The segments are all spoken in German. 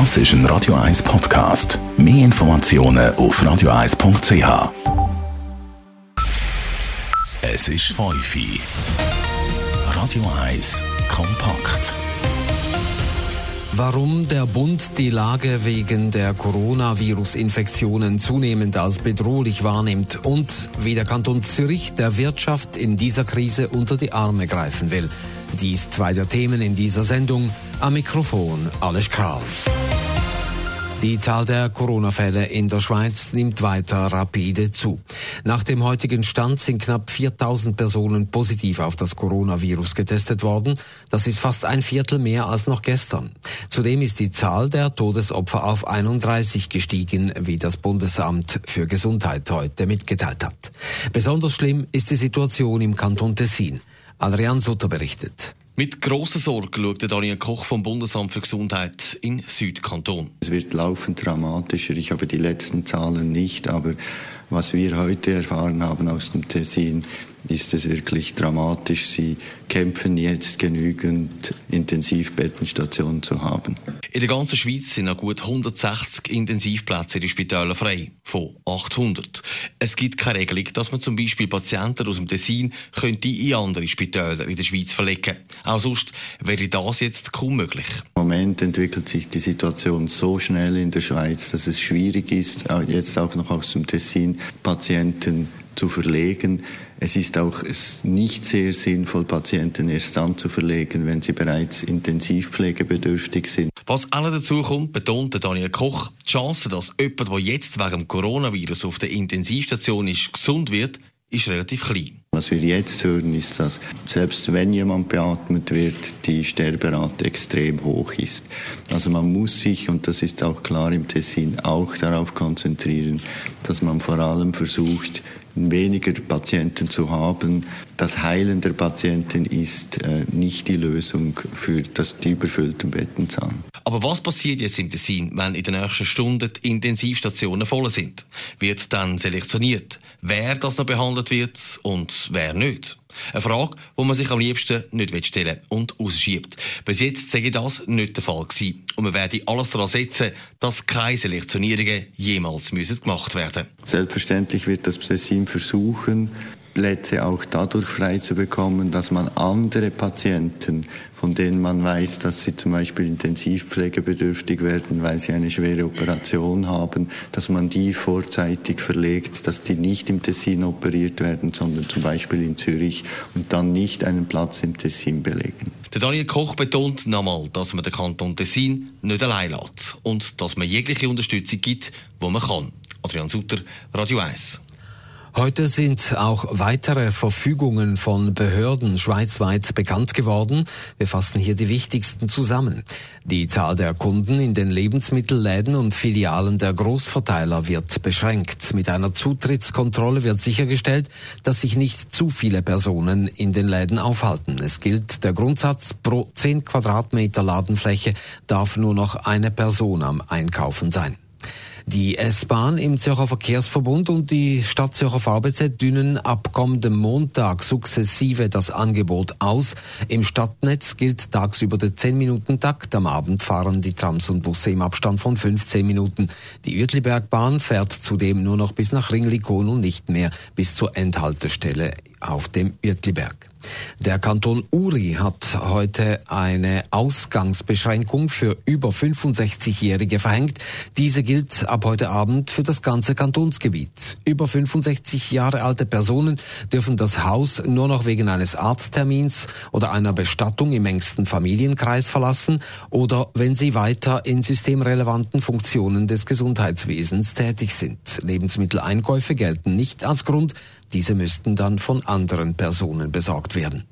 Das ist ein Radio 1 Podcast. Mehr Informationen auf radio1.ch. Es ist Feufi. Radio 1 kompakt. Warum der Bund die Lage wegen der Coronavirus-Infektionen zunehmend als bedrohlich wahrnimmt und wie der Kanton Zürich der Wirtschaft in dieser Krise unter die Arme greifen will. Dies zwei der Themen in dieser Sendung. Am Mikrofon Alles Karl. Die Zahl der Corona-Fälle in der Schweiz nimmt weiter rapide zu. Nach dem heutigen Stand sind knapp 4000 Personen positiv auf das Coronavirus getestet worden. Das ist fast ein Viertel mehr als noch gestern. Zudem ist die Zahl der Todesopfer auf 31 gestiegen, wie das Bundesamt für Gesundheit heute mitgeteilt hat. Besonders schlimm ist die Situation im Kanton Tessin. Adrian Sutter berichtet. Mit grosser Sorge schaut Daniel Koch vom Bundesamt für Gesundheit in Südkanton. Es wird laufend dramatischer. Ich habe die letzten Zahlen nicht, aber was wir heute erfahren haben aus dem Tessin, ist es wirklich dramatisch. Sie kämpfen jetzt genügend Intensivbettenstationen zu haben. In der ganzen Schweiz sind noch gut 160 Intensivplätze in den Spitälern frei, von 800. Es gibt keine Regelung, dass man zum Beispiel Patienten aus dem Tessin könnte in andere Spitäler in der Schweiz verlegen. Auch sonst wäre das jetzt kaum möglich. Im Moment entwickelt sich die Situation so schnell in der Schweiz, dass es schwierig ist, jetzt auch noch aus dem Tessin Patienten zu verlegen. Es ist auch nicht sehr sinnvoll, Patienten erst dann zu verlegen, wenn sie bereits intensivpflegebedürftig sind. Was auch dazu kommt, betont Daniel Koch, die Chance, dass jemand, der jetzt wegen dem Coronavirus auf der Intensivstation ist, gesund wird, ist relativ klein. Was wir jetzt hören, ist, dass selbst wenn jemand beatmet wird, die Sterberate extrem hoch ist. Also man muss sich, und das ist auch klar im Tessin, auch darauf konzentrieren, dass man vor allem versucht, weniger Patienten zu haben. Das Heilen der Patienten ist äh, nicht die Lösung für das, die überfüllten Bettenzahlen. Aber was passiert jetzt im Tessin, wenn in den nächsten Stunden die Intensivstationen voll sind? Wird dann selektioniert, wer das noch behandelt wird und wer nicht? Eine Frage, die man sich am liebsten nicht stellen und ausschiebt. Bis jetzt sei das nicht der Fall gewesen. Und man werde alles daran setzen, dass keine Selektionierungen jemals müssen gemacht werden Selbstverständlich wird das Tessin versuchen, Plätze auch dadurch frei zu bekommen, dass man andere Patienten, von denen man weiß, dass sie zum Beispiel intensivpflegebedürftig werden, weil sie eine schwere Operation haben, dass man die vorzeitig verlegt, dass die nicht im Tessin operiert werden, sondern zum Beispiel in Zürich und dann nicht einen Platz im Tessin belegen. Der Daniel Koch betont nochmal, dass man den Kanton Tessin nicht allein lässt und dass man jegliche Unterstützung gibt, wo man kann. Adrian Sutter, Radio 1. Heute sind auch weitere Verfügungen von Behörden schweizweit bekannt geworden. Wir fassen hier die wichtigsten zusammen. Die Zahl der Kunden in den Lebensmittelläden und Filialen der Großverteiler wird beschränkt. Mit einer Zutrittskontrolle wird sichergestellt, dass sich nicht zu viele Personen in den Läden aufhalten. Es gilt der Grundsatz, pro 10 Quadratmeter Ladenfläche darf nur noch eine Person am Einkaufen sein. Die S-Bahn im Zürcher Verkehrsverbund und die Stadt Zürcher VBZ dünnen ab kommendem Montag sukzessive das Angebot aus. Im Stadtnetz gilt tagsüber der 10-Minuten-Takt. Am Abend fahren die Trams und Busse im Abstand von 15 Minuten. Die Uetlibergbahn fährt zudem nur noch bis nach Ringlikon und nicht mehr bis zur Endhaltestelle auf dem Uetliberg. Der Kanton Uri hat heute eine Ausgangsbeschränkung für über 65-Jährige verhängt. Diese gilt ab heute Abend für das ganze Kantonsgebiet. Über 65 Jahre alte Personen dürfen das Haus nur noch wegen eines Arzttermins oder einer Bestattung im engsten Familienkreis verlassen oder wenn sie weiter in systemrelevanten Funktionen des Gesundheitswesens tätig sind. Lebensmitteleinkäufe gelten nicht als Grund, diese müssten dann von anderen Personen besorgt werden.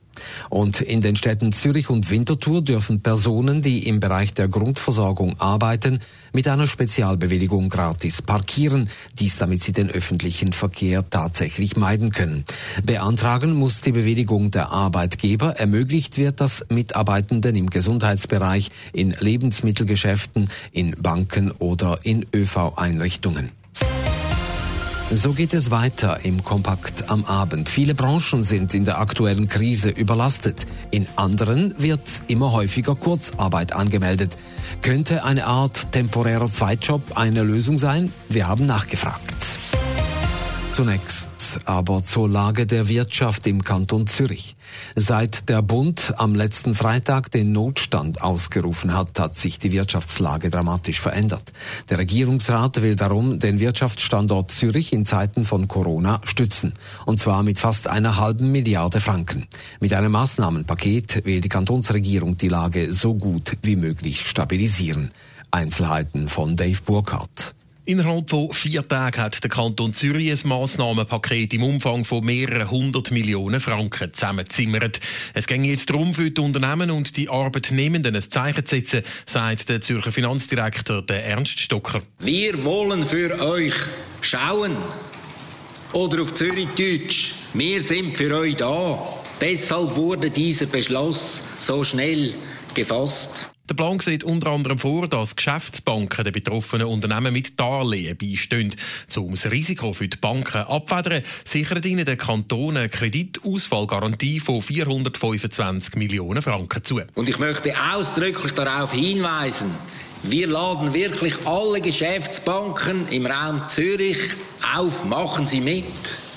Und in den Städten Zürich und Winterthur dürfen Personen, die im Bereich der Grundversorgung arbeiten, mit einer Spezialbewilligung gratis parkieren, dies damit sie den öffentlichen Verkehr tatsächlich meiden können. Beantragen muss die Bewilligung der Arbeitgeber, ermöglicht wird das Mitarbeitenden im Gesundheitsbereich, in Lebensmittelgeschäften, in Banken oder in ÖV-Einrichtungen. So geht es weiter im Kompakt am Abend. Viele Branchen sind in der aktuellen Krise überlastet. In anderen wird immer häufiger Kurzarbeit angemeldet. Könnte eine Art temporärer Zweitjob eine Lösung sein? Wir haben nachgefragt. Zunächst aber zur Lage der Wirtschaft im Kanton Zürich. Seit der Bund am letzten Freitag den Notstand ausgerufen hat, hat sich die Wirtschaftslage dramatisch verändert. Der Regierungsrat will darum den Wirtschaftsstandort Zürich in Zeiten von Corona stützen. Und zwar mit fast einer halben Milliarde Franken. Mit einem Maßnahmenpaket will die Kantonsregierung die Lage so gut wie möglich stabilisieren. Einzelheiten von Dave Burkhardt. Innerhalb von vier Tagen hat der Kanton Zürich ein Massnahmenpaket im Umfang von mehreren hundert Millionen Franken zusammengezimmert. Es ging jetzt darum, für die Unternehmen und die Arbeitnehmenden ein Zeichen zu setzen, sagt der Zürcher Finanzdirektor Ernst Stocker. Wir wollen für euch schauen. Oder auf Zürich Deutsch. Wir sind für euch da. Deshalb wurde dieser Beschluss so schnell gefasst. Der Plan sieht unter anderem vor, dass Geschäftsbanken den betroffenen Unternehmen mit Darlehen beistehen. Um das Risiko für die Banken abfedern, sichert ihnen der Kanton eine Kreditausfallgarantie von 425 Millionen Franken zu. Und ich möchte ausdrücklich darauf hinweisen, wir laden wirklich alle Geschäftsbanken im Raum Zürich auf, machen Sie mit.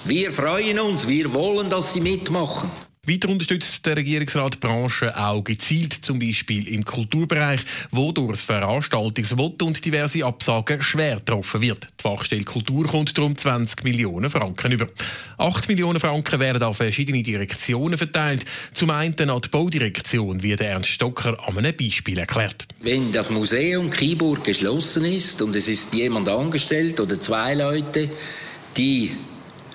Wir freuen uns, wir wollen, dass Sie mitmachen. Weiter unterstützt der Regierungsrat Branchen auch gezielt, zum Beispiel im Kulturbereich, wo durch das Veranstaltungsverbot und diverse Absagen schwer getroffen wird. Die Fachstelle Kultur kommt darum 20 Millionen Franken über. 8 Millionen Franken werden an verschiedene Direktionen verteilt. Zum einen an die Baudirektion, wie der Ernst Stocker an einem Beispiel erklärt. Wenn das Museum Kiburg geschlossen ist und es ist jemand angestellt oder zwei Leute, die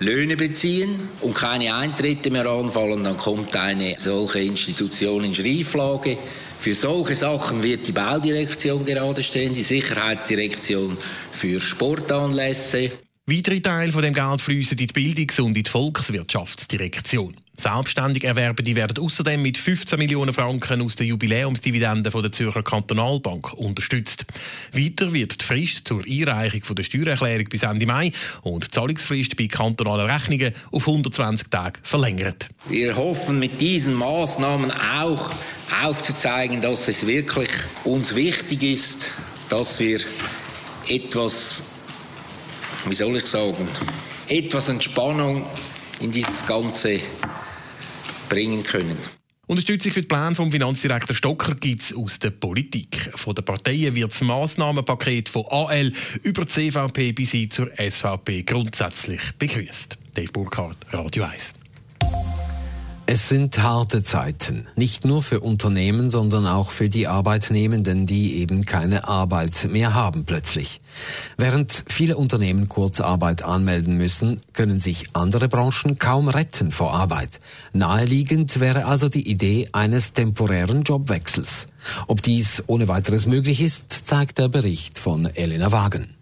Löhne beziehen und keine Eintritte mehr anfallen, dann kommt eine solche Institution in Schrieflage. Für solche Sachen wird die Baudirektion gerade stehen, die Sicherheitsdirektion für Sportanlässe. Weitere Teile von dem Geld fließen in die Bildungs- und in die Volkswirtschaftsdirektion. Selbstständig erwerben die werden außerdem mit 15 Millionen Franken aus der Jubiläumsdividende von der Zürcher Kantonalbank unterstützt. Weiter wird die Frist zur Einreichung der Steuererklärung bis Ende Mai und die Zahlungsfrist bei kantonalen Rechnungen auf 120 Tage verlängert. Wir hoffen mit diesen Maßnahmen auch aufzuzeigen, dass es wirklich uns wichtig ist, dass wir etwas wie soll ich sagen, etwas Entspannung in dieses Ganze bringen können. Unterstützung für den Plan vom Finanzdirektor Stocker gibt es aus der Politik. Von den Parteien wird das Massnahmenpaket von AL über die CVP bis hin zur SVP grundsätzlich begrüßt. Dave Burkhardt, Radio 1. Es sind harte Zeiten, nicht nur für Unternehmen, sondern auch für die Arbeitnehmenden, die eben keine Arbeit mehr haben plötzlich. Während viele Unternehmen Kurzarbeit anmelden müssen, können sich andere Branchen kaum retten vor Arbeit. Naheliegend wäre also die Idee eines temporären Jobwechsels. Ob dies ohne weiteres möglich ist, zeigt der Bericht von Elena Wagen.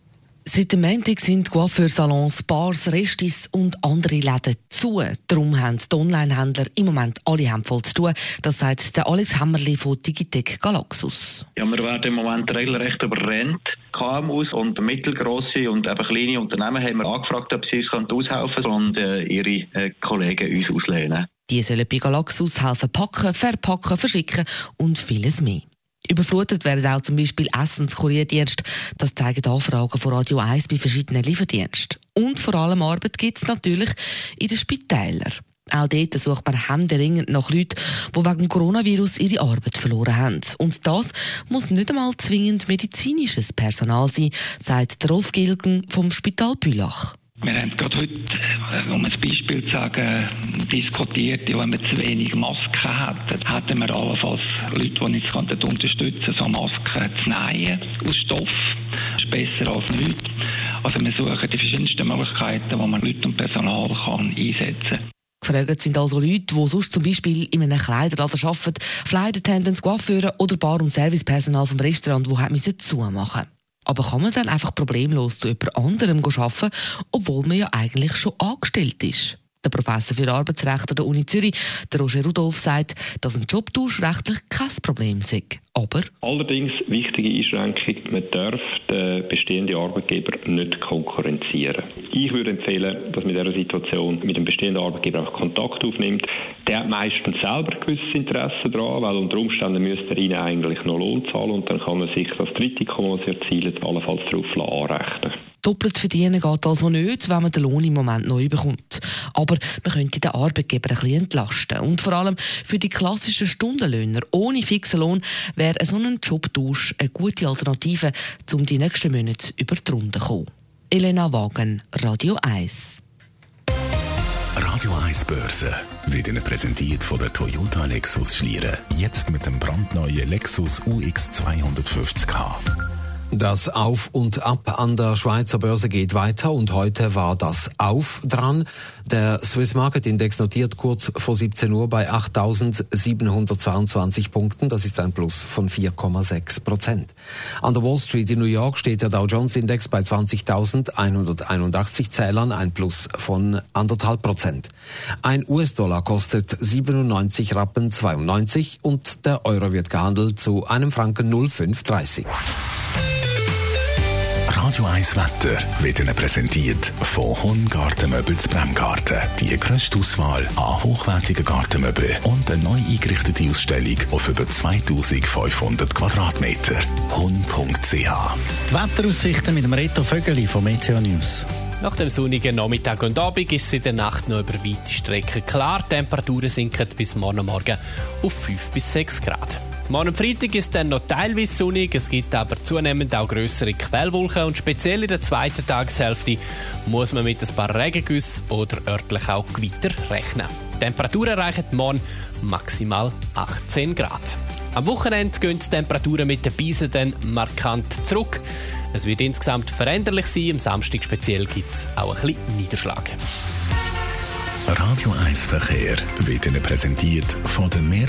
Seit dem Montag sind Coiffeursalons, Bars, Restis und andere Läden zu. Darum haben die Online-Händler im Moment alle Hände voll zu tun. Das sagt der Alex Hämmerli von Digitec Galaxus. Ja, wir werden im Moment regelrecht überrennt. KMUs und mittelgroße und eben kleine Unternehmen haben wir angefragt, ob sie uns aushelfen können und äh, ihre äh, Kollegen uns auslehnen. Die sollen bei Galaxus helfen packen, verpacken, verschicken und vieles mehr. Überflutet werden auch zum Beispiel Essenskurierdienste. Das zeigen Anfragen von Radio 1 bei verschiedenen Lieferdiensten. Und vor allem Arbeit gibt es natürlich in den Spitälern. Auch dort sucht man händeringend nach Leuten, die wegen Coronavirus ihre Arbeit verloren haben. Und das muss nicht einmal zwingend medizinisches Personal sein, sagt Rolf Gilgen vom Spital Bülach. Wir haben gerade heute, äh, um ein Beispiel zu sagen, diskutiert, ja, wenn man zu wenig Masken hat, hätten wir allenfalls Leute, die uns unterstützen so Masken zu nähen aus Stoff. Das ist besser als nichts. Also wir suchen die verschiedensten Möglichkeiten, wo man Leute und Personal kann einsetzen kann. Gefragt sind also Leute, die sonst zum Beispiel in einem Kleiderladen arbeiten, Flight Attendants, Coiffeure oder Bar- und Servicepersonal vom Restaurant, die zumachen mussten. Aber kann man dann einfach problemlos zu jemand anderem arbeiten, obwohl man ja eigentlich schon angestellt ist? Der Professor für Arbeitsrecht an der Uni Zürich, der Roger Rudolph, sagt, dass ein Jobtausch rechtlich kein Problem sei. Aber Allerdings wichtige Einschränkung, man darf den bestehenden Arbeitgeber nicht konkurrenzieren. Ich würde empfehlen, dass man in dieser Situation mit dem bestehenden Arbeitgeber auch Kontakt aufnimmt. Der hat meistens selber ein gewisses Interesse daran, weil unter Umständen müsste er ihnen eigentlich noch Lohn zahlen und dann kann er sich das Tritikum, das er erzielt, allenfalls darauf anrechnen. Doppelt verdienen geht also nicht, wenn man den Lohn im Moment neu bekommt. Aber man könnte den Arbeitgeber ein bisschen entlasten. Und vor allem für die klassischen Stundenlöhner ohne fixen Lohn wäre so ein Jobtausch eine gute Alternative, um die nächsten Monate über die Runde zu kommen. Elena Wagen, Radio 1. Radio 1 Börse wird Ihnen präsentiert von der Toyota Lexus Schlieren. Jetzt mit dem brandneuen Lexus UX 250k. Das Auf und Ab an der Schweizer Börse geht weiter und heute war das Auf dran. Der Swiss Market Index notiert kurz vor 17 Uhr bei 8.722 Punkten. Das ist ein Plus von 4,6 Prozent. An der Wall Street in New York steht der Dow Jones Index bei 20.181 Zählern, ein Plus von anderthalb Prozent. Ein US-Dollar kostet 97 Rappen 92 und der Euro wird gehandelt zu einem Franken 0,530. Radio 1 Wetter wird Ihnen präsentiert von Honn Gartenmöbel zu Bremgarten. Die grösste Auswahl an hochwertigen Gartenmöbeln und eine neu eingerichtete Ausstellung auf über 2500 Quadratmeter. Honn.ch Die Wetteraussichten mit dem Reto Vögeli von Meteo News. Nach dem sonnigen Nachmittag und Abend ist es in der Nacht noch über weite Strecken klar. Die Temperaturen sinken bis morgen Morgen auf 5 bis 6 Grad. Morgen Freitag ist dann noch teilweise sonnig, es gibt aber zunehmend auch größere Quellwolken und speziell in der zweiten Tageshälfte muss man mit ein paar Regengüssen oder örtlich auch Gewitter rechnen. Die Temperaturen erreichen morgen maximal 18 Grad. Am Wochenende gehen die Temperaturen mit den Beisen dann markant zurück. Es wird insgesamt veränderlich sein, am Samstag speziell gibt es auch ein bisschen Niederschlag. Radio 1 Verkehr wird Ihnen präsentiert von der Meer.